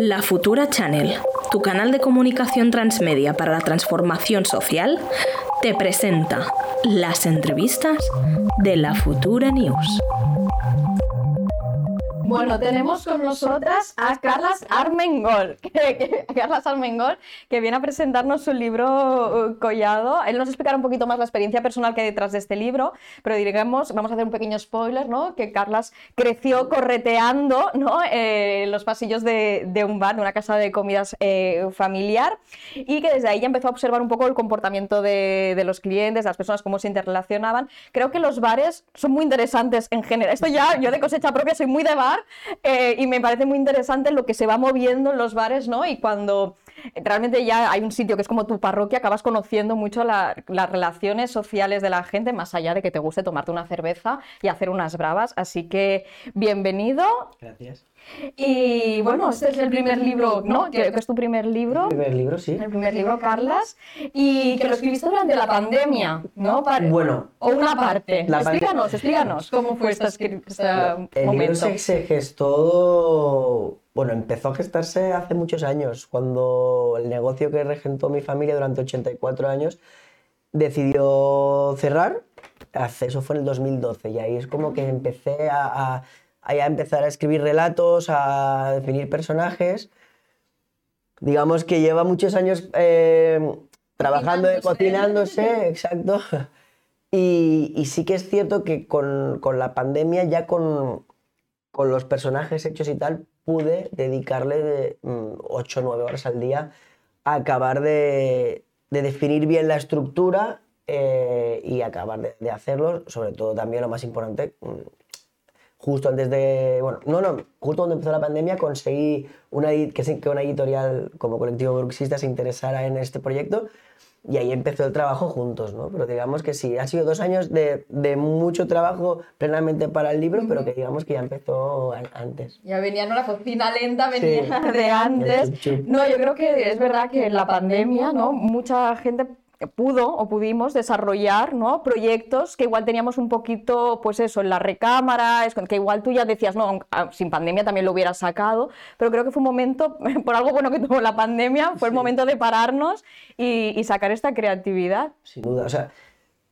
La Futura Channel, tu canal de comunicación transmedia para la transformación social, te presenta las entrevistas de la Futura News. Bueno, tenemos con nosotras a Carlas Armengol, que, Carlas Armengol, que viene a presentarnos su libro uh, Collado. Él nos explicará un poquito más la experiencia personal que hay detrás de este libro, pero digamos, vamos a hacer un pequeño spoiler, ¿no? Que Carlas creció correteando, ¿no? Eh, los pasillos de, un bar, de una casa de comidas eh, familiar, y que desde ahí ya empezó a observar un poco el comportamiento de, de los clientes, de las personas, cómo se interrelacionaban. Creo que los bares son muy interesantes en general. Esto ya, yo de cosecha propia soy muy de bar, eh, y me parece muy interesante lo que se va moviendo en los bares, ¿no? Y cuando realmente ya hay un sitio que es como tu parroquia, acabas conociendo mucho las relaciones sociales de la gente, más allá de que te guste tomarte una cerveza y hacer unas bravas. Así que bienvenido. Gracias. Y bueno, este es el primer libro, ¿no? Que, es tu primer libro. El primer libro, sí. El primer libro, Carlas. Y que lo escribiste durante la pandemia, ¿no? bueno. O una parte. explícanos, explícanos cómo fue esta, esta el libro se, gestó... Bueno, empezó a gestarse hace muchos años, cuando el negocio que regentó mi familia durante 84 años decidió cerrar. Eso fue en el 2012 y ahí es como que empecé a a empezar a escribir relatos, a definir personajes. Digamos que lleva muchos años eh, trabajando, cocinándose, exacto. Y, sí que es cierto que con, la pandemia, ya con, los personajes hechos y tal, pude dedicarle de, 8 o 9 horas al día a acabar de, definir bien la estructura eh, y acabar de, de, hacerlo, sobre todo también lo más importante, justo antes de, bueno, no, no, justo cuando empezó la pandemia conseguí una, que, que una editorial como colectivo bruxista se interesara en este proyecto y ahí empezó el trabajo juntos, ¿no? Pero digamos que sí, ha sido dos años de, de mucho trabajo plenamente para el libro, pero que digamos que ya empezó antes. Ya venía en una cocina lenta, venía de antes. No, yo creo que es verdad que en la pandemia, ¿no? Mucha gente pudo o pudimos desarrollar ¿no? proyectos que igual teníamos un poquito, pues eso, en la recámara, que igual tú ya decías, no, ah, sin pandemia también lo hubieras sacado, pero creo que fue un momento, por algo bueno que tuvo la pandemia, fue el momento de pararnos y, sacar esta creatividad. Sin duda, o sea,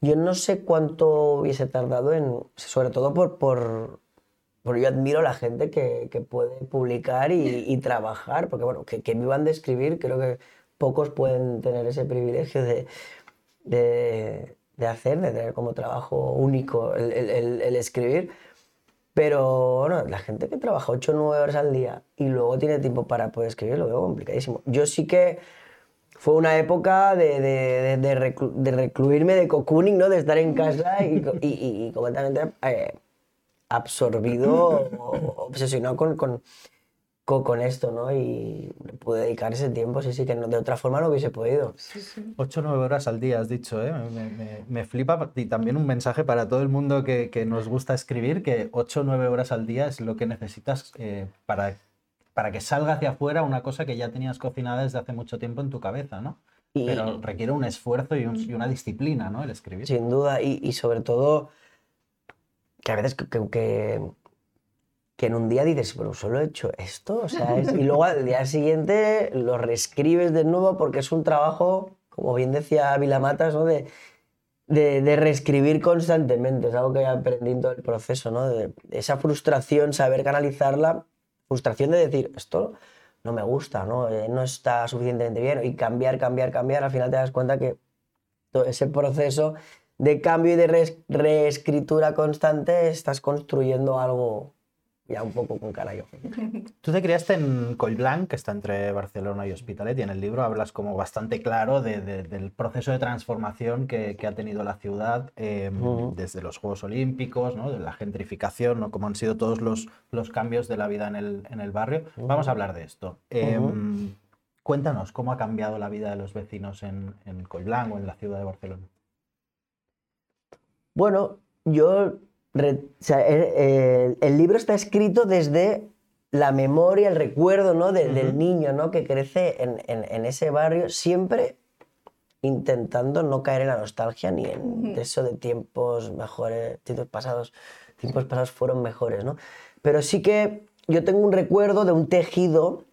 yo no sé cuánto hubiese tardado en, sobre todo por, por, yo admiro a la gente que, que puede publicar y, trabajar, porque bueno, que, que vivan de escribir, creo que pocos pueden tener ese privilegio de, de, hacer, de tener como trabajo único el, el, escribir. Pero bueno, la gente que trabaja 8 o 9 horas al día y luego tiene tiempo para poder escribir lo veo complicadísimo. Yo sí que fue una época de, de, de, recluirme de cocooning, ¿no? de estar en casa y, y, completamente eh, absorbido, obsesionado con con esto, ¿no? Y pude dedicar ese tiempo, sí, sí, que de otra forma no hubiese podido. Ocho o nueve horas al día, has dicho, ¿eh? Me, flipa y también un mensaje para todo el mundo que, nos gusta escribir, que ocho o nueve horas al día es lo que necesitas eh, para, para que salga hacia afuera una cosa que ya tenías cocinada desde hace mucho tiempo en tu cabeza, ¿no? Pero requiere un esfuerzo y, una disciplina, ¿no? El escribir. Sin duda, y, sobre todo que a veces que que en un día dices, pero solo he hecho esto, y luego al día siguiente lo reescribes de nuevo porque es un trabajo, como bien decía Vilamatas, ¿no? de, de, reescribir constantemente, es algo que he aprendido en todo el proceso, ¿no? de, esa frustración, saber canalizarla, frustración de decir, esto no me gusta, ¿no? Eh, no está suficientemente bien, y cambiar, cambiar, cambiar, al final te das cuenta que todo ese proceso de cambio y de reescritura constante estás construyendo algo ya un poco con cara yo. Tú te criaste en Collblanc, que está entre Barcelona y Hospitalet, y en el libro hablas como bastante claro del proceso de transformación que, ha tenido la ciudad em, desde los Juegos Olímpicos, ¿no? de la gentrificación, ¿no? como han sido todos los, los cambios de la vida en el, en el barrio. Vamos a hablar de esto. Em, cuéntanos, ¿cómo ha cambiado la vida de los vecinos en, en Collblanc o en la ciudad de Barcelona? Bueno, yo el, libro está escrito desde la memoria, el recuerdo ¿no? del niño ¿no? que crece en, ese barrio, siempre intentando no caer en la nostalgia ni en eso de tiempos mejores, tiempos pasados, tiempos pasados fueron mejores, ¿no? Pero sí que yo tengo un recuerdo de un tejido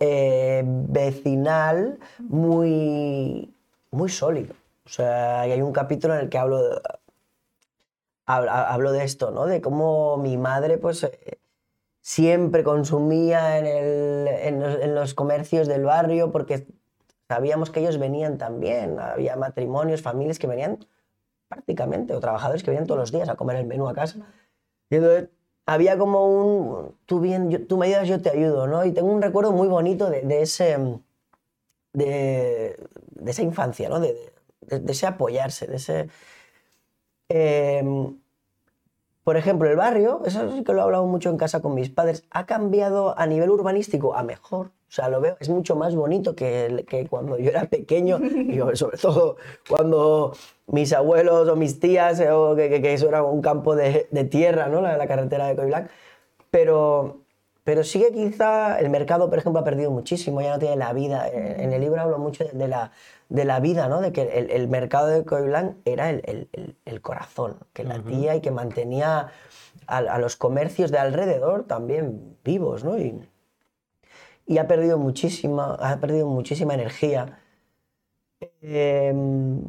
eh, vecinal muy, muy sólido. O sea, hay un capítulo en el que hablo de, hablo, de esto, ¿no? De cómo mi madre, pues, eh, siempre consumía en, el- en los, en los comercios del barrio porque sabíamos que ellos venían también. Había matrimonios, familias que venían prácticamente, o trabajadores que venían todos los días a comer el menú a casa. Y entonces había como un, tú, bien, yo- tú me ayudas, yo te ayudo, ¿no? Y tengo un recuerdo muy bonito de, de ese, de, de esa infancia, ¿no? De, de- de ese apoyarse, de ese... em, por ejemplo, el barrio, eso sí que lo he hablado mucho en casa con mis padres, ha cambiado a nivel urbanístico a mejor. O sea, lo veo, es mucho más bonito que, que cuando yo era pequeño, y sobre todo cuando mis abuelos o mis tías, eh, o que, que- que eso era un campo de, de tierra, ¿no? La, la carretera de Coiblanc. Pero, pero sí que quizá el mercado, por ejemplo, ha perdido muchísimo, ya no tiene la vida. En el libro hablo mucho de, la, de la vida, ¿no? De que el, el mercado de Coiblanc era el, el- corazón que latía y que mantenía a, a los comercios de alrededor también vivos, ¿no? Y, y ha perdido muchísima, ha perdido muchísima energía. Em,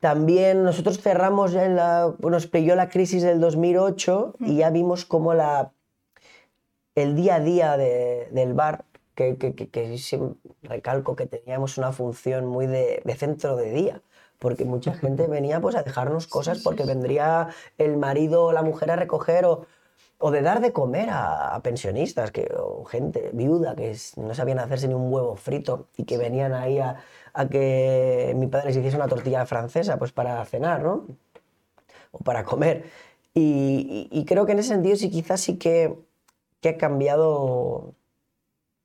también nosotros cerramos ya en la, nos pilló la crisis del 2008 y ya vimos cómo la, el día a día de- del bar, que, que, que- que siempre recalco que teníamos una función muy de, de centro de día, porque mucha gente venía pues a dejarnos cosas porque vendría el marido o la mujer a recoger o, o de dar de comer a, a pensionistas que, o gente viuda que no sabían hacerse ni un huevo frito y que venían ahí a, a que mi padre les hiciese una tortilla francesa pues para cenar, ¿no? o para comer. Y, y- y creo que en ese sentido sí quizás sí que, que ha cambiado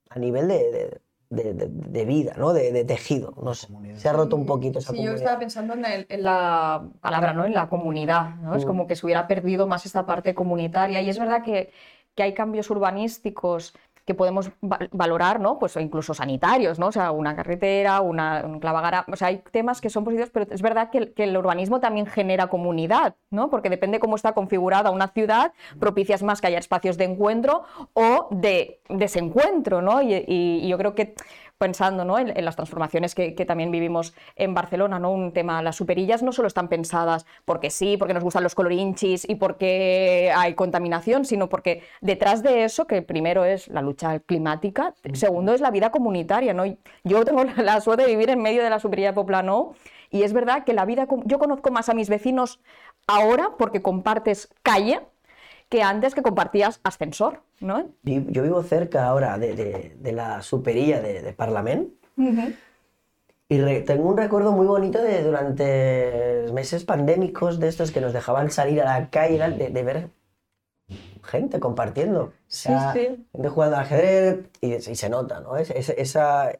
a nivel de, de- de- de- de vida, ¿no? de, de tejido. No sé. Se ha roto un poquito esa Sí, yo comunidad. estaba pensando en, el- en la palabra, ¿no? En la comunidad, ¿no? Es Mm. como que se hubiera perdido más esta parte comunitaria. Y es verdad que, que hay cambios urbanísticos que podemos va- valorar, ¿no? Pues incluso sanitarios, ¿no? O sea, una carretera, una, un clavagara, o sea, hay temas que son positivos, pero es verdad que el, urbanismo también genera comunidad, ¿no? Porque depende cómo está configurada una ciudad, propicias más que haya espacios de encuentro o de desencuentro, ¿no? Y yo creo que pensando ¿no? en, en las transformaciones que, que también vivimos en Barcelona, ¿no? Un tema, las superillas no solo están pensadas porque sí, porque nos gustan los colorinchis y porque hay contaminación, sino porque detrás de eso, que primero es la lucha climática, segundo es la vida comunitaria, ¿no? Yo tengo la, la suerte de vivir en medio de la superilla de Poplano y es verdad que la vida, yo conozco más a mis vecinos ahora porque compartes calle que antes que compartías ascensor, ¿no? Yo vivo cerca ahora de, de- de la superilla de, de Parlament y re- tengo un recuerdo muy bonito de durante meses pandémicos de estos que nos dejaban salir a la calle de, ver gente compartiendo. O sea, sí. Gente jugando al ajedrez y, y se nota, ¿no? Es- es- esa,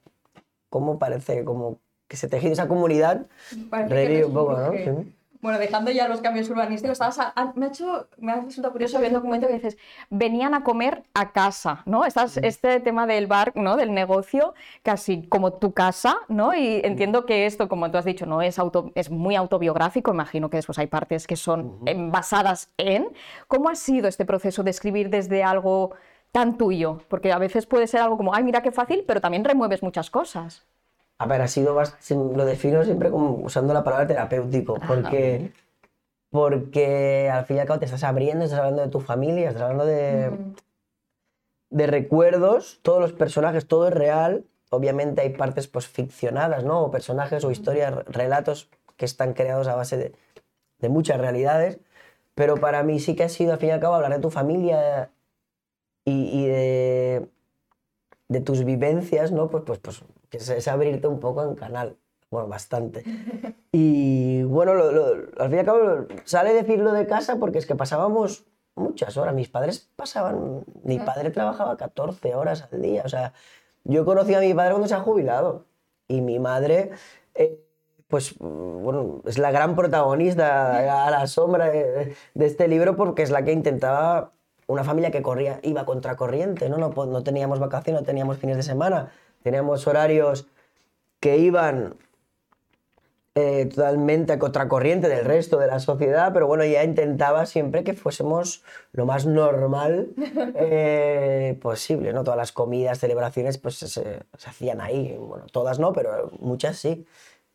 cómo parece como que se tejido esa comunidad revive un poco, ¿no? Sí. Bueno, dejando ya los cambios urbanísticos, a- me, ha hecho, me ha resultado curioso viendo un documento que dices, venían a comer a casa, ¿no? Estás, Este tema del bar, ¿no? Del negocio, casi como tu casa, ¿no? Y entiendo que esto, como tú has dicho, no es, auto, es muy autobiográfico, imagino que después hay partes que son basadas en. ¿Cómo ha sido este proceso de escribir desde algo tan tuyo? Porque a veces puede ser algo como, ay, mira qué fácil, pero también remueves muchas cosas. A ver, ha sido sim- lo defino siempre como usando la palabra terapéutico, porque, porque al fin y al cabo te estás abriendo, estás hablando de tu familia, estás hablando de, de recuerdos, todos los personajes, todo es real. Obviamente hay partes pues, ficcionadas, ¿no? O personajes o historias, relatos que están creados a base de, de muchas realidades, pero para mí sí que ha sido al fin y al cabo hablar de tu familia y, y de, de tus vivencias, ¿no? Pues, pues, pues que es, es abrirte un poco en canal, bueno, bastante. Y bueno, lo- lo- al fin y al cabo sale decirlo de casa porque es que pasábamos muchas horas. Mis padres pasaban, mi padre trabajaba 14 horas al día. O sea, yo conocí a mi padre cuando se ha jubilado y mi madre, eh, pues bueno, es la gran protagonista a la sombra de, de este libro porque es la que intentaba una familia que corría, iba contracorriente, ¿no? No, no teníamos vacaciones, no teníamos fines de semana, teníamos horarios que iban eh, totalmente a contracorriente del resto de la sociedad, pero bueno, ella intentaba siempre que fuésemos lo más normal eh, posible, ¿no? Todas las comidas, celebraciones, pues se, se hacían ahí, bueno, todas no, pero muchas sí.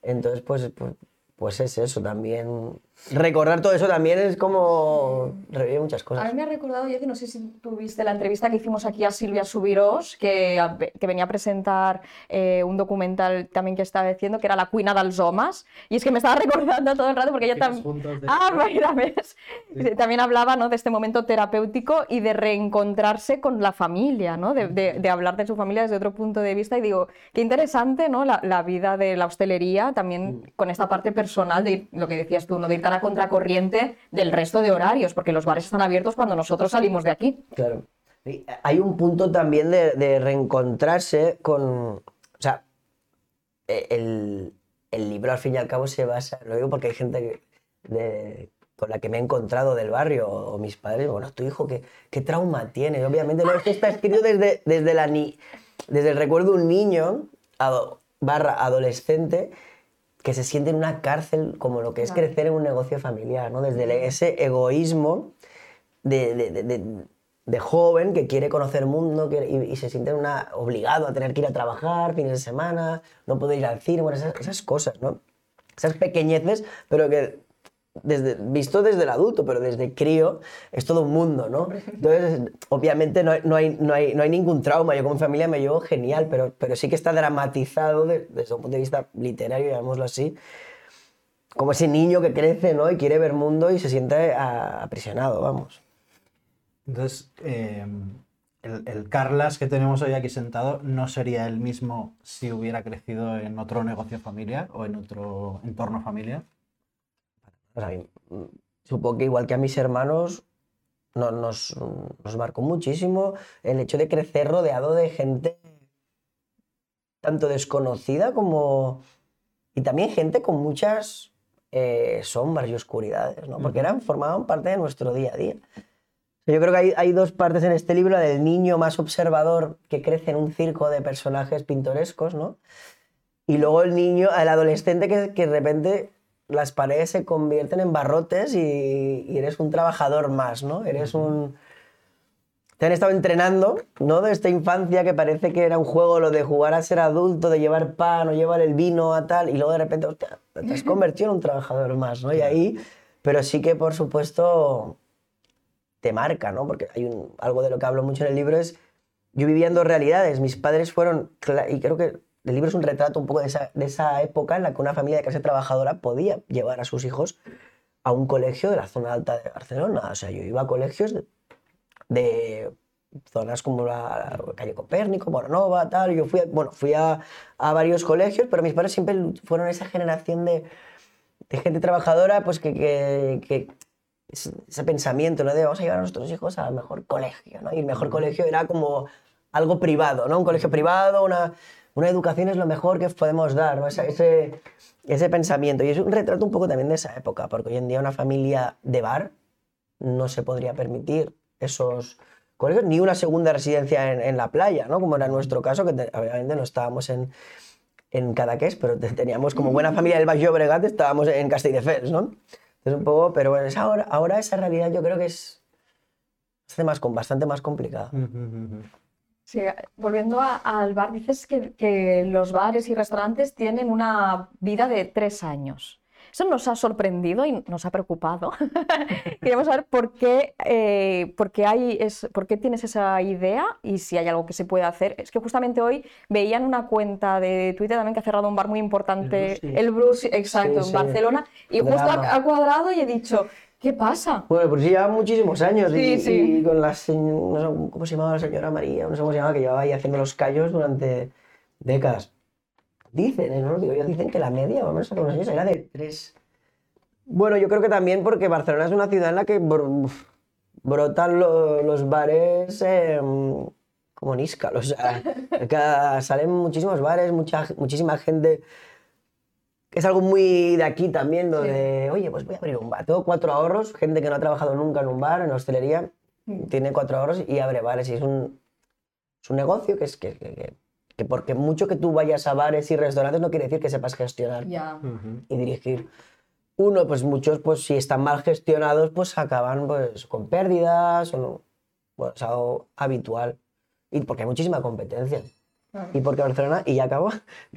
Entonces, pues, pues, pues es eso también. Recordar todo eso también es como revivir muchas A cosas. mí me ha recordado, yo que no sé si tuviste la entrevista que hicimos aquí a Silvia Subirós, que, que venía a presentar eh, un documental también que estaba diciendo, que era La cuina dels homes, y es que me estaba recordando todo el rato porque ella también... de- Ah, mira, ves. También hablaba ¿no? de este momento terapéutico y de reencontrarse con la familia, ¿no? de, de- de hablar de su familia desde otro punto de vista. Y digo, qué interesante ¿no? la, la vida de la hostelería, también con esta parte personal de ir- lo que decías tú, ¿no? de ir tan a contracorriente del resto de horarios, porque los bares están abiertos cuando nosotros salimos de aquí. Claro. Hay un punto también de, de reencontrarse con. O sea, e- el, el libro al fin y al cabo se basa. Lo digo porque hay gente que- de- con la que me he encontrado del barrio o mis padres. Bueno, tu hijo, ¿qué, qué trauma tiene? Obviamente, no, esto está escrito desde, desde, la ni, desde el recuerdo de un niño ado- barra adolescente que se siente en una cárcel como lo que es Claro. crecer en un negocio familiar, ¿no? Desde ese egoísmo de, de- de- de- de joven que quiere conocer el mundo que- y, y se siente una, obligado a tener que ir a trabajar fines de semana, no poder ir al cine, bueno, esas, esas cosas, ¿no? Esas pequeñeces, pero que desde, visto desde el adulto, pero desde crío es todo un mundo, ¿no? Entonces, obviamente no hay, no hay, no hay, no hay ningún trauma, yo como familia me llevo genial, pero, pero sí que está dramatizado de- desde un punto de vista literario, llamémoslo así, como ese niño que crece, ¿no? Y quiere ver mundo y se siente aprisionado, vamos. Entonces, eh, el, el Carlas que tenemos hoy aquí sentado no sería el mismo si hubiera crecido en otro negocio familiar o en otro entorno familiar. A mí, mm, supongo que igual que a mis hermanos, no- nos, nos marcó muchísimo el hecho de crecer rodeado de gente tanto desconocida como... Y también gente con muchas eh, sombras y oscuridades, ¿no? Porque eran, formaban parte de nuestro día a día. Yo creo que hay, hay dos partes en este libro, la del niño más observador que crece en un circo de personajes pintorescos, ¿no? Y luego el niño, el adolescente que, que de repente las paredes se convierten en barrotes y, y eres un trabajador más, ¿no? Eres un... Te han estado entrenando, ¿no? De esta infancia que parece que era un juego lo de jugar a ser adulto, de llevar pan o llevar el vino a tal, y luego de repente, hostia, te has convertido en un trabajador más, ¿no? Y ahí, pero sí que por supuesto te marca, ¿no? Porque hay un, algo de lo que hablo mucho en el libro es, yo vivía en dos realidades, mis padres fueron, y creo que el libro es un retrato un poco de esa, de esa época en la que una familia de clase trabajadora podía llevar a sus hijos a un colegio de la zona alta de Barcelona. O sea, yo iba a colegios de, de zonas como la, la calle Copérnico, Moronova, tal. Yo fui, a, bueno, fui a, a varios colegios, pero mis padres siempre fueron esa generación de, de gente trabajadora, pues que, que, que ese, pensamiento, ¿no? De vamos a llevar a nuestros hijos al mejor colegio, ¿no? Y el mejor colegio era como algo privado, ¿no? Un colegio privado, una, una educación es lo mejor que podemos dar, ¿no? Ese, ese, ese pensamiento. Y es un retrato un poco también de esa época, porque hoy en día una familia de bar no se podría permitir esos colegios, ni una segunda residencia en, en la playa, ¿no? Como era nuestro caso, que te- obviamente no estábamos en, en Cadaqués, pero te- teníamos como buena familia del Baix Llobregat, estábamos en Castelldefels, ¿no? Entonces un poco, pero bueno, es ahora, ahora esa realidad yo creo que es bastante más, bastante más complicada. Sí, volviendo a- al bar, dices que, que los bares y restaurantes tienen una vida de tres años. Eso nos ha sorprendido y nos ha preocupado. Queremos saber por qué, eh, por, qué hay es, por qué tienes esa idea y si hay algo que se puede hacer. Es que justamente hoy veían una cuenta de Twitter también que ha cerrado un bar muy importante, El Bruce, sí. el Bruce, exacto, Sí, en. Barcelona, y justo Drama. ha, ha cuadrado y he dicho, ¿qué pasa? Bueno, pues sí, muchísimos años y, Sí, sí. y con la no sé cómo se llamaba la señora María, no sé cómo se llamaba, que llevaba ahí haciendo los callos durante décadas. Dicen, ¿eh? no lo digo yo, dicen que la media, más o menos hace unos años, era de tres. Bueno, yo creo que también porque Barcelona es una ciudad en la que br- brotan lo- los bares eh, como níscal, o sea, salen muchísimos bares, mucha, muchísima gente. Es algo muy de aquí también, lo Sí. oye, pues voy a abrir un bar. Tengo cuatro ahorros, gente que no ha trabajado nunca en un bar, en hostelería, Mm. tiene cuatro ahorros y abre bares. Y es un, es un negocio que, es, que, que- que que porque mucho que tú vayas a bares y restaurantes no quiere decir que sepas gestionar Ya. y dirigir. Uno, pues muchos, pues si están mal gestionados, pues acaban pues con pérdidas o no. Bueno, es algo habitual. Y porque hay muchísima competencia. Y porque Barcelona, y ya No,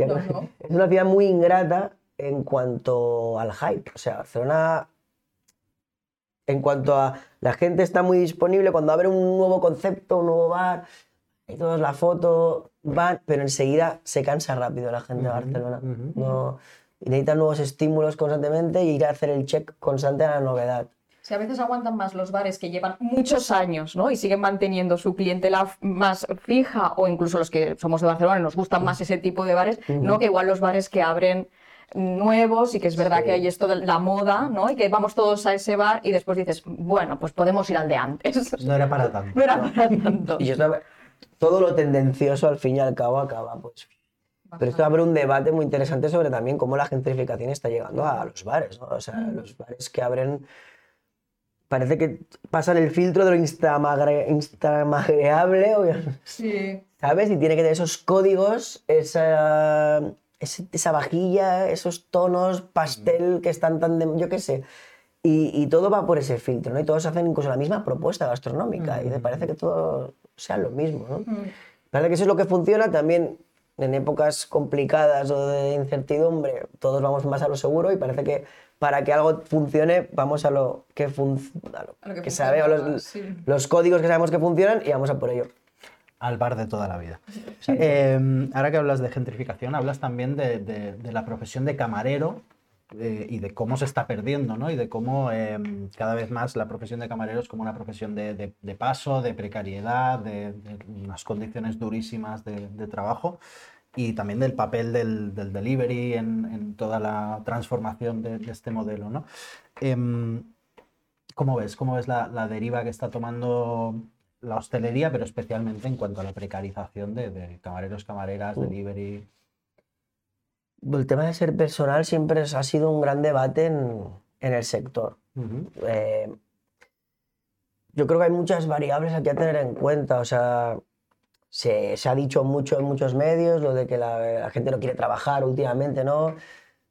no. es una ciudad muy ingrata en cuanto al hype. O sea, Barcelona, en cuanto a la gente está muy disponible, cuando abre un nuevo concepto, un nuevo bar, y todos la foto, van, pero enseguida se cansa rápido la gente de Barcelona. No, y necesitan nuevos estímulos constantemente y ir a hacer el check constante a la novedad. Si a veces aguantan más los bares que llevan muchos años, ¿no? Y siguen manteniendo su clientela más fija, o incluso los que somos de Barcelona y nos gustan más ese tipo de bares, ¿no? Que igual los bares que abren nuevos y que es verdad que hay esto de la moda, ¿no? Y que vamos todos a ese bar y después dices, bueno, pues podemos ir al de antes. No era para tanto. No era para tanto. Y esto, todo lo tendencioso al fin y al cabo acaba, pues. Pero esto abre un debate muy interesante sobre también cómo la gentrificación está llegando a los bares, ¿no? O sea, los bares que abren. Parece que pasan el filtro de lo o- Sí. ¿sabes? Y tiene que tener esos códigos, esa, ese- esa vajilla, esos tonos pastel que están tan de, yo qué sé. Y, y todo va por ese filtro, ¿no? Y todos hacen incluso la misma propuesta gastronómica y te parece que todo sea lo mismo, ¿no? Parece que eso es lo que funciona también en épocas complicadas o de incertidumbre, todos vamos más a lo seguro y parece que para que algo funcione vamos a lo que, fun- a lo A lo que que funciona, sabe, a los, sí. los códigos que sabemos que funcionan y vamos a por ello. Al bar de toda la vida. Eh, ahora que hablas de gentrificación, hablas también de, de- de la profesión de camarero eh, y de cómo se está perdiendo, ¿no? Y de cómo eh, cada vez más la profesión de camarero es como una profesión de, de- paso, de precariedad, de, unas condiciones durísimas de, trabajo y también del papel del, del delivery en, en toda la transformación de, este modelo, ¿no? Em, ¿Cómo ves? ¿Cómo ves la, la deriva que está tomando la hostelería, pero especialmente en cuanto a la precarización de, de camareros, camareras, delivery? El tema de ser personal siempre ha sido un gran debate en, en el sector. Eh, yo creo que hay muchas variables aquí a tener en cuenta. O sea, se, se ha dicho mucho en muchos medios lo de que la, la gente no quiere trabajar últimamente, ¿no?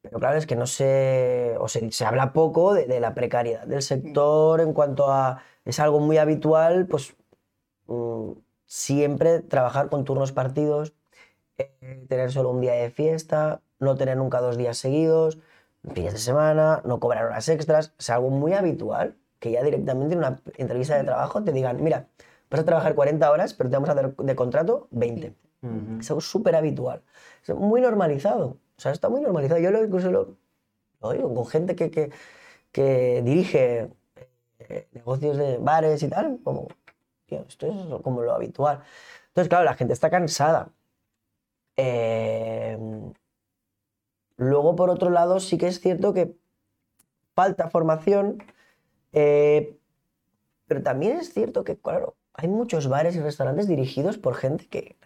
Pero claro, es que no se, o se, se habla poco de, de la precariedad del sector en cuanto a, es algo muy habitual, pues mm, siempre trabajar con turnos partidos, eh, tener solo un día de fiesta, no tener nunca dos días seguidos, fines de semana, no cobrar horas extras, es algo muy habitual que ya directamente en una entrevista de trabajo te digan, mira, vas a trabajar 40 horas, pero te vamos a dar de contrato 20. Ujú. Es algo súper habitual, es muy normalizado, o sea, está muy normalizado. Yo lo, incluso lo, con gente que, que, que dirige eh, negocios de bares y tal, como, esto es como lo habitual. Entonces, claro, la gente está cansada. Eh, luego, por otro lado, sí que es cierto que falta formación, eh, pero también es cierto que, claro, hay muchos bares y restaurantes dirigidos por gente que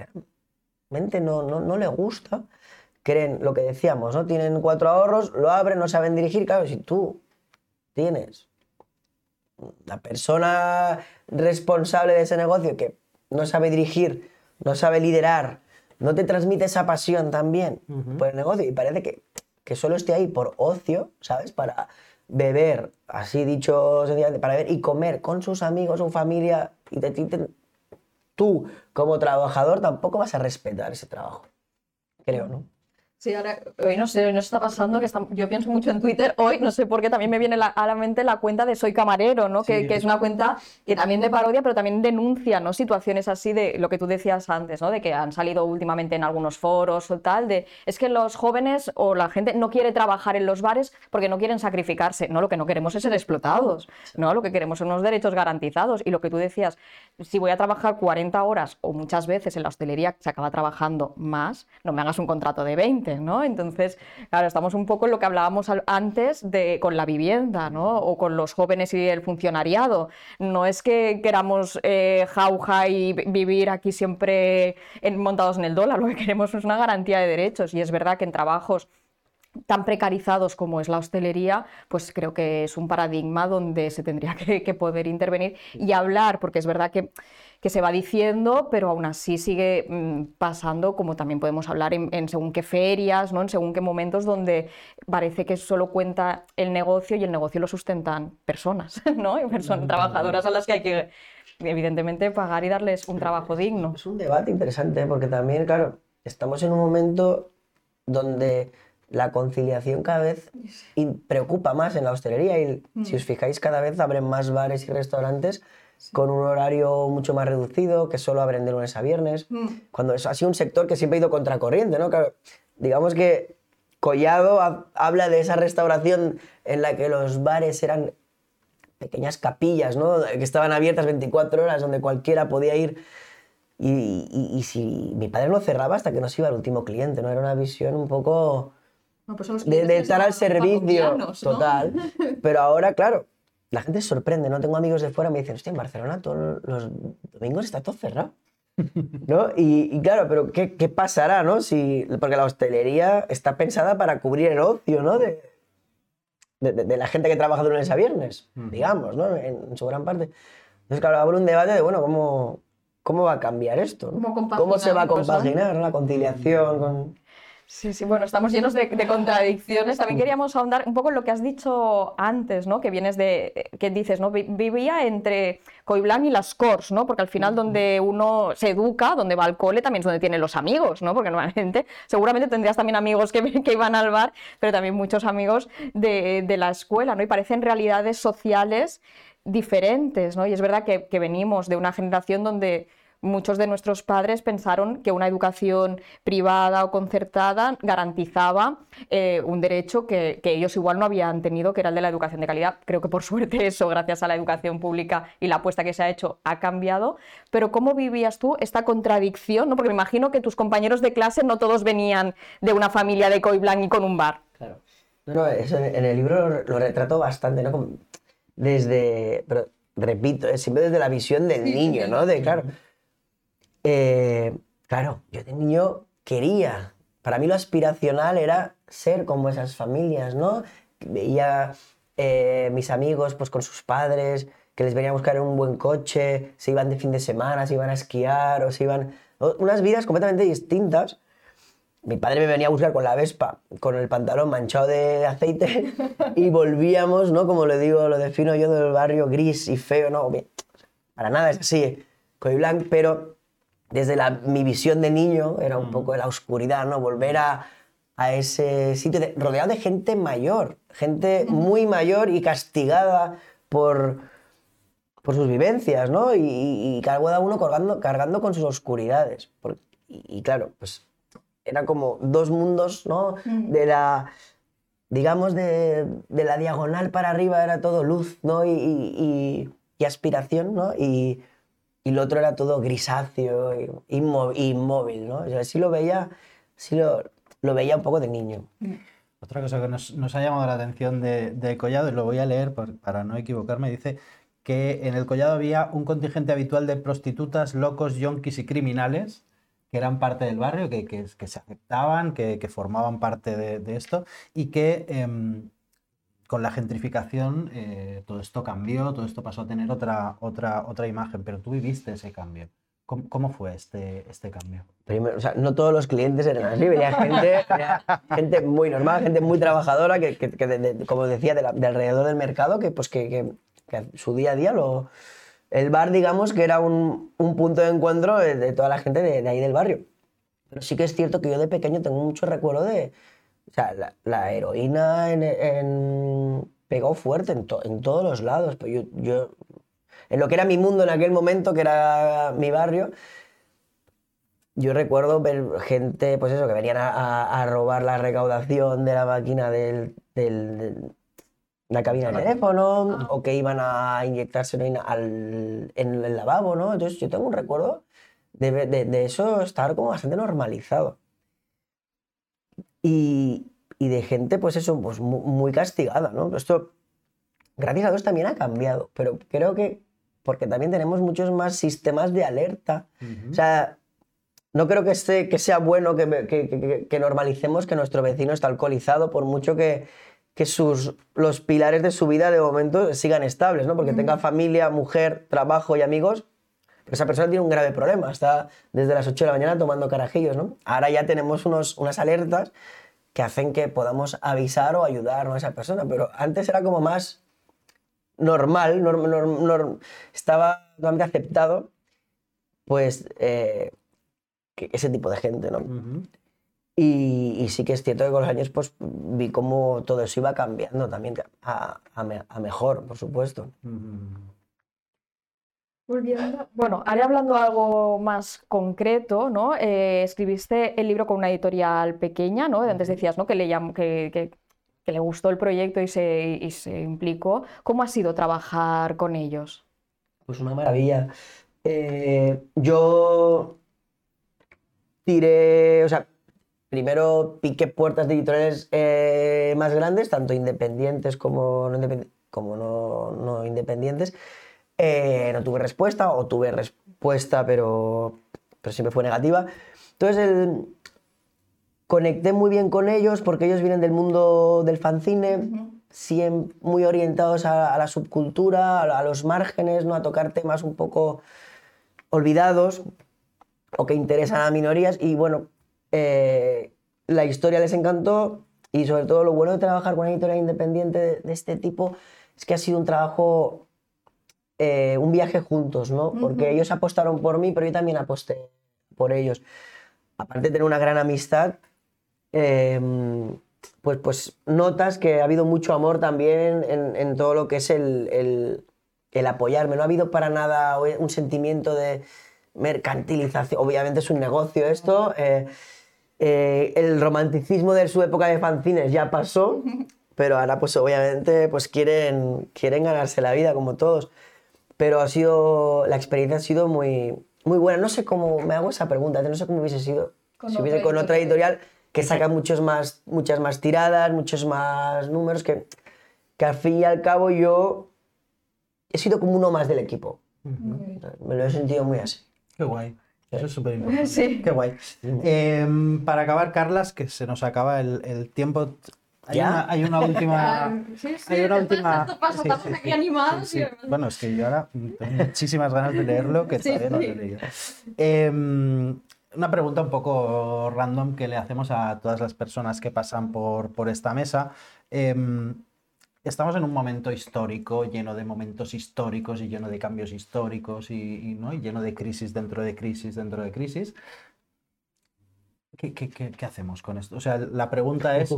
realmente no, no, no le gusta. Creen lo que decíamos, ¿no? Tienen cuatro ahorros, lo abren, no saben dirigir. Claro, si tú tienes la persona responsable de ese negocio que no sabe dirigir, no sabe liderar, no te transmite esa pasión también por el negocio y parece que, que solo esté ahí por ocio, ¿sabes? Para beber, así dicho, sencillamente, para beber y comer con sus amigos, su familia y te, te- te- tú como trabajador tampoco vas a respetar ese trabajo, creo, ¿no? Sí, ahora, hoy no sé, hoy nos está pasando que está- yo pienso mucho en Twitter. Hoy, no sé por qué, también me viene la- a la mente la cuenta de Soy Camarero, ¿no? Que, Sí. que es una cuenta que también de parodia, pero también denuncia, ¿no? Situaciones así de lo que tú decías antes, ¿no? De que han salido últimamente en algunos foros o tal, de es que los jóvenes o la gente no quiere trabajar en los bares porque no quieren sacrificarse. No, lo que no queremos es ser explotados, ¿no? Lo que queremos son unos derechos garantizados. Y lo que tú decías, si voy a trabajar 40 horas o muchas veces en la hostelería se acaba trabajando más, no me hagas un contrato de 20, ¿no? Entonces, claro, estamos un poco en lo que hablábamos antes de con la vivienda, ¿no? O con los jóvenes y el funcionariado. No es que queramos eh, jauja y vi- vivir aquí siempre montados en el dólar, lo que queremos es una garantía de derechos y es verdad que en trabajos tan precarizados como es la hostelería, pues creo que es un paradigma donde se tendría que, que poder intervenir y hablar, porque es verdad que que se va diciendo, pero aún así sigue mm, pasando, como también podemos hablar en, según qué ferias, ¿no? en según qué momentos donde parece que solo cuenta el negocio y el negocio lo sustentan personas, ¿no? Y personas trabajadoras a las que hay que, evidentemente, pagar y darles un trabajo digno. Es un debate interesante, porque también, claro, estamos en un momento donde la conciliación cada vez preocupa más en la hostelería y si os fijáis cada vez abren más bares y restaurantes con un horario mucho más reducido, que solo abren de lunes a viernes, mm. cuando es, ha sido un sector que siempre ha ido contracorriente, ¿no? digamos que Collado habla de esa restauración en la que los bares eran pequeñas capillas, ¿no? Que estaban abiertas 24 horas, donde cualquiera podía ir. Y, si mi padre no cerraba hasta que nos iba el último cliente, ¿no? Era una visión un poco... Pues de, estar al servicio total. Pero ahora, claro, la gente se sorprende, ¿no? Tengo amigos de fuera me dicen, hostia, en Barcelona todos los domingos está todo cerrado. ¿No? Y, claro, pero ¿qué, ¿qué, pasará, no? Si, porque la hostelería está pensada para cubrir el ocio, ¿no? De, de, la gente que trabaja de lunes a viernes, digamos, ¿no? En, su gran parte. Entonces, claro, abre un debate de, bueno, ¿cómo, cómo va a cambiar esto? ¿Cómo, se va a compaginar la conciliación con... Sí, sí, bueno, estamos llenos de, contradicciones. También queríamos ahondar un poco en lo que has dicho antes, ¿no? Que vienes de, que dices, ¿no? Vivía entre Coiblán y las Cors, ¿no? Porque al final donde uno se educa, donde va al cole, también es donde tiene los amigos, ¿no? Porque normalmente, seguramente tendrías también amigos que, que iban al bar, pero también muchos amigos de, de, la escuela, ¿no? Y parecen realidades sociales diferentes, ¿no? Y es verdad que, que venimos de una generación donde muchos de nuestros padres pensaron que una educación privada o concertada garantizaba eh, un derecho que, ellos igual no habían tenido, que era el de la educación de calidad. Creo que por suerte eso, gracias a la educación pública y la apuesta que se ha hecho, ha cambiado. Pero ¿cómo vivías tú esta contradicción? ¿no? Porque me imagino que tus compañeros de clase no todos venían de una familia de Coiblan y con un bar. Claro. No, eso en el libro lo, retrato bastante, ¿no? Desde, pero repito, siempre desde la visión del niño, ¿no? De, claro, eh, claro, yo de niño quería. Para mí lo aspiracional era ser como esas familias, ¿no? Veía eh, mis amigos pues con sus padres, que les venía a buscar un buen coche, se iban de fin de semana, se iban a esquiar o se iban... Unas vidas completamente distintas. Mi padre me venía a buscar con la Vespa, con el pantalón manchado de aceite y volvíamos, ¿no? Como le digo, lo defino yo del barrio gris y feo, ¿no? Para nada es así, Coiblanc, pero desde mi visión de niño, era un mm. poco de la oscuridad, ¿no? Volver a, ese sitio rodeado de gente mayor, gente muy mayor y castigada por, por sus vivencias, ¿no? Y, cada uno cargando, cargando con sus oscuridades. y, claro, pues era como dos mundos, ¿no? De la, digamos, de, la diagonal para arriba era todo luz, ¿no? Y, y aspiración, ¿no? Y, y lo otro era todo grisáceo, inmóvil, ¿no? Sí lo veía, sí lo, veía un poco de niño. Otra cosa que nos, ha llamado la atención de, de, Collado, y lo voy a leer para no equivocarme, dice que en el Collado había un contingente habitual de prostitutas, locos, yonkis y criminales que eran parte del barrio, que, que, que se aceptaban, que, que, formaban parte de, de esto y que em, con la gentrificación eh, todo esto cambió, todo esto pasó a tener otra, otra, otra imagen, pero tú viviste ese cambio. ¿Cómo, fue este, este cambio? Primero, o sea, no todos los clientes eran así, venía gente, gente muy normal, gente muy trabajadora, que, que, como decía, de, alrededor del mercado, que, pues que, su día a día lo... El bar, digamos, que era un, un punto de encuentro de, toda la gente de, ahí del barrio. Pero sí que es cierto que yo de pequeño tengo mucho recuerdo de, o sea, la, heroína pegó fuerte en, todos los lados. Pero yo, en lo que era mi mundo en aquel momento, que era mi barrio, yo recuerdo ver gente, pues eso, que venían a, robar la recaudación de la máquina del, la cabina de teléfono, ah. o que iban a inyectarse heroína en el lavabo, ¿no? Entonces yo tengo un recuerdo de, de eso estar como bastante normalizado y, de gente, pues eso, pues muy, castigada, ¿no? Esto, gracias a Dios, también ha cambiado, pero creo que porque también tenemos muchos más sistemas de alerta. O sea, no creo que, esté, que sea bueno que, me- que- que- que normalicemos que nuestro vecino está alcoholizado, por mucho que, que sus, los pilares de su vida de momento sigan estables, ¿no? Porque tenga familia, mujer, trabajo y amigos, pero esa persona tiene un grave problema, está desde las 8 de la mañana tomando carajillos, ¿no? Ahora ya tenemos unos, unas alertas que hacen que podamos avisar o ayudar a esa persona, pero antes era como más normal, norm- norm- norm- estaba totalmente aceptado, pues eh, que ese tipo de gente, ¿no? Ujú. Y, y sí que es cierto que con los años pues vi cómo todo eso iba cambiando también a, a a mejor, por supuesto. Ujú. Volviendo- Bueno, ahora hablando algo más concreto, ¿no? Eh, escribiste el libro con una editorial pequeña, ¿no? Antes decías, ¿no? Que le, llam- que, que- que le gustó el proyecto y se, y se implicó. ¿Cómo ha sido trabajar con ellos? Pues una maravilla. Eh, yo tiré, o sea, primero piqué puertas de editoriales eh, más grandes, tanto independientes como no, independi- como no, no independientes. Eh, no tuve respuesta, o tuve respuesta, pero, pero siempre fue negativa. Entonces, el- conecté muy bien con ellos porque ellos vienen del mundo del fanzine, siem- muy orientados a, a la subcultura, a, a los márgenes, ¿no? a tocar temas un poco olvidados o que interesan a minorías. Y bueno, eh, la historia les encantó y sobre todo lo bueno de trabajar con una editorial independiente de, de este tipo es que ha sido un trabajo, eh, un viaje juntos, ¿no? Porque ellos apostaron por mí, pero yo también aposté por ellos. Aparte de tener una gran amistad, eh, pues, pues notas que ha habido mucho amor también en, en todo lo que es el, el- el apoyarme. No ha habido para nada un sentimiento de mercantilización. Obviamente es un negocio esto. eh, eh, el romanticismo de su época de fanzines ya pasó, pero ahora pues obviamente pues quieren, quieren ganarse la vida como todos. Pero ha sido, la experiencia ha sido muy, muy buena. No sé cómo, me hago esa pregunta, no sé cómo hubiese sido Con si hubiese con otra editorial. que saca muchos más, muchas más tiradas, muchos más números, que, que al fin y al cabo yo he sido como uno más del equipo. Me lo he sentido muy así. Qué guay. Eso es súper importante. Sí. Qué guay. Em, para acabar, Carlas, que se nos acaba el, el tiempo. Hay ¿Ya? una, hay una última. sí, sí, hay una esto- última. sí, estamos sí, aquí sí, animados y Bueno, es que yo ahora tengo muchísimas ganas de leerlo que Sí, todavía no lo he leído. Em, una pregunta un poco random que le hacemos a todas las personas que pasan por, por esta mesa. Em, estamos en un momento histórico, lleno de momentos históricos y lleno de cambios históricos y, y, ¿no? y lleno de crisis dentro de crisis dentro de crisis. ¿Qué, qué- qué- qué hacemos con esto? O sea, la pregunta es,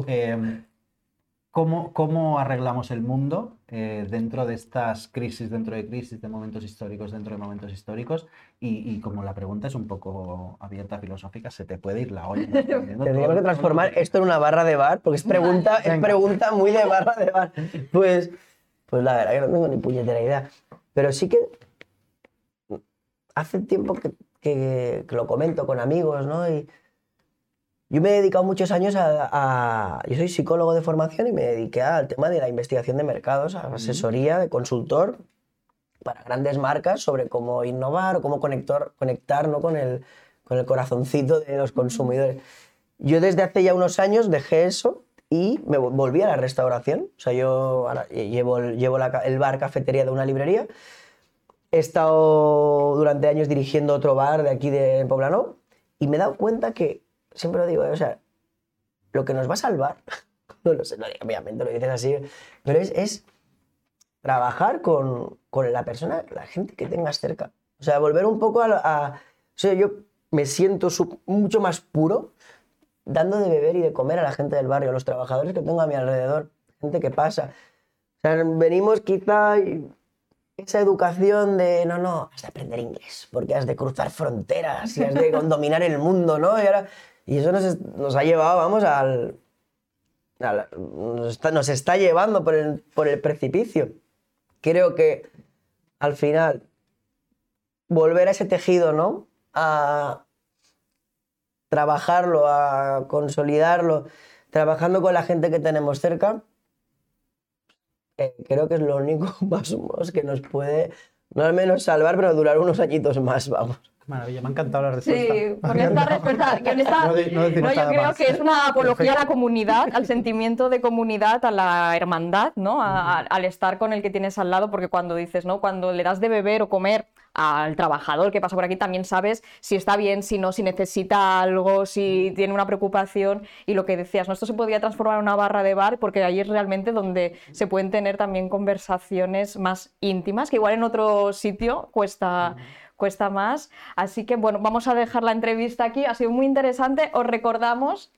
¿cómo, cómo arreglamos el mundo eh, dentro de estas crisis, dentro de crisis, de momentos históricos, dentro de momentos históricos? Y, y como la pregunta es un poco abierta, filosófica, se te puede ir la olla. respondiendo Tendríamos que transformar esto en una barra de bar, porque es pregunta, es pregunta muy de barra de bar. Pues, pues la verdad que no tengo ni puñetera idea. Pero sí que hace tiempo que, que- que lo comento con amigos, ¿no? Y yo me he dedicado muchos años a, a- Yo soy psicólogo de formación y me dediqué al tema de la investigación de mercados, a asesoría de consultor para grandes marcas sobre cómo innovar o cómo conectar, conectar ¿no? con, el, con el corazoncito de los consumidores. Yo desde hace ya unos años dejé eso y me vol- volví a la restauración. O sea, yo ahora llevo, llevo la el bar cafetería de una librería. He estado durante años dirigiendo otro bar de aquí de Poblano y me he dado cuenta que, siempre lo digo, ¿eh? o sea, lo que nos va a salvar, no lo sé, no, obviamente lo dices así, pero es, es trabajar con, con la persona, la gente que tengas cerca. O sea, volver un poco a... a- o sea, yo me siento su- mucho más puro dando de beber y de comer a la gente del barrio, a los trabajadores que tengo a mi alrededor, gente que pasa. O sea, venimos quizá esa educación de, no, no, has de aprender inglés, porque has de cruzar fronteras y has de dominar el mundo, ¿no? Y, ahora, y eso nos, nos ha llevado, vamos, al... nos, está, nos está llevando por el, por el precipicio. Creo que al final volver a ese tejido, ¿no? A trabajarlo, a consolidarlo, trabajando con la gente que tenemos cerca, eh, creo que es lo único más o que nos puede, no al menos salvar, pero durar unos añitos más, vamos. Maravilla, me ha encantado la Sí, respuesta. con esta respuesta, con esta- No de- no yo creo más. que es una apología a la comunidad, al sentimiento de comunidad, a la hermandad, ¿no? A- a- al estar con el que tienes al lado, porque cuando dices, ¿no? Cuando le das de beber o comer al trabajador que pasa por aquí, también sabes si está bien, si no, si necesita algo, si tiene una preocupación y lo que decías, ¿no? Esto se podría transformar en una barra de bar porque ahí es realmente donde se pueden tener también conversaciones más íntimas, que igual en otro sitio cuesta cuesta más. Así que bueno, vamos a dejar la entrevista aquí. Ha sido muy interesante. Os recordamos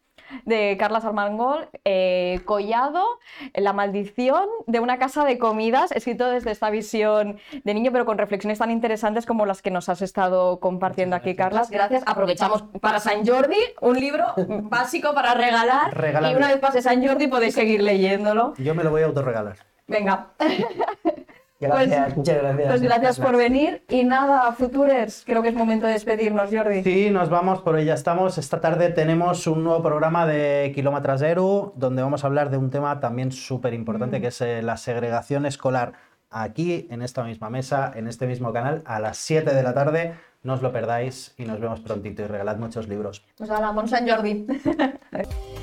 de Carlas Armangol, eh, Collado, La maldición de una casa de comidas, escrito desde esta visión de niño, pero con reflexiones tan interesantes como las que nos has estado compartiendo aquí, Carlas. Gracias. Aprovechamos para San Jordi, un libro básico para regalar. Regalable. Y una vez pase San Jordi podéis seguir leyéndolo. Yo me lo voy a autorregalar. Venga. Gracias, Pues- muchas gracias. Pues gracias por venir. Y nada, Futurers, creo que es momento de despedirnos, Jordi. Sí, nos vamos, por hoy ya estamos. Esta tarde tenemos un nuevo programa de Kilómetro Cero, donde vamos a hablar de un tema también súper importante, que es eh, la segregación escolar. Aquí, en esta misma mesa, en este mismo canal, a las 7 de la tarde. No os lo perdáis y nos vemos prontito y regalad muchos libros. Pues nada, bon Sant Jordi.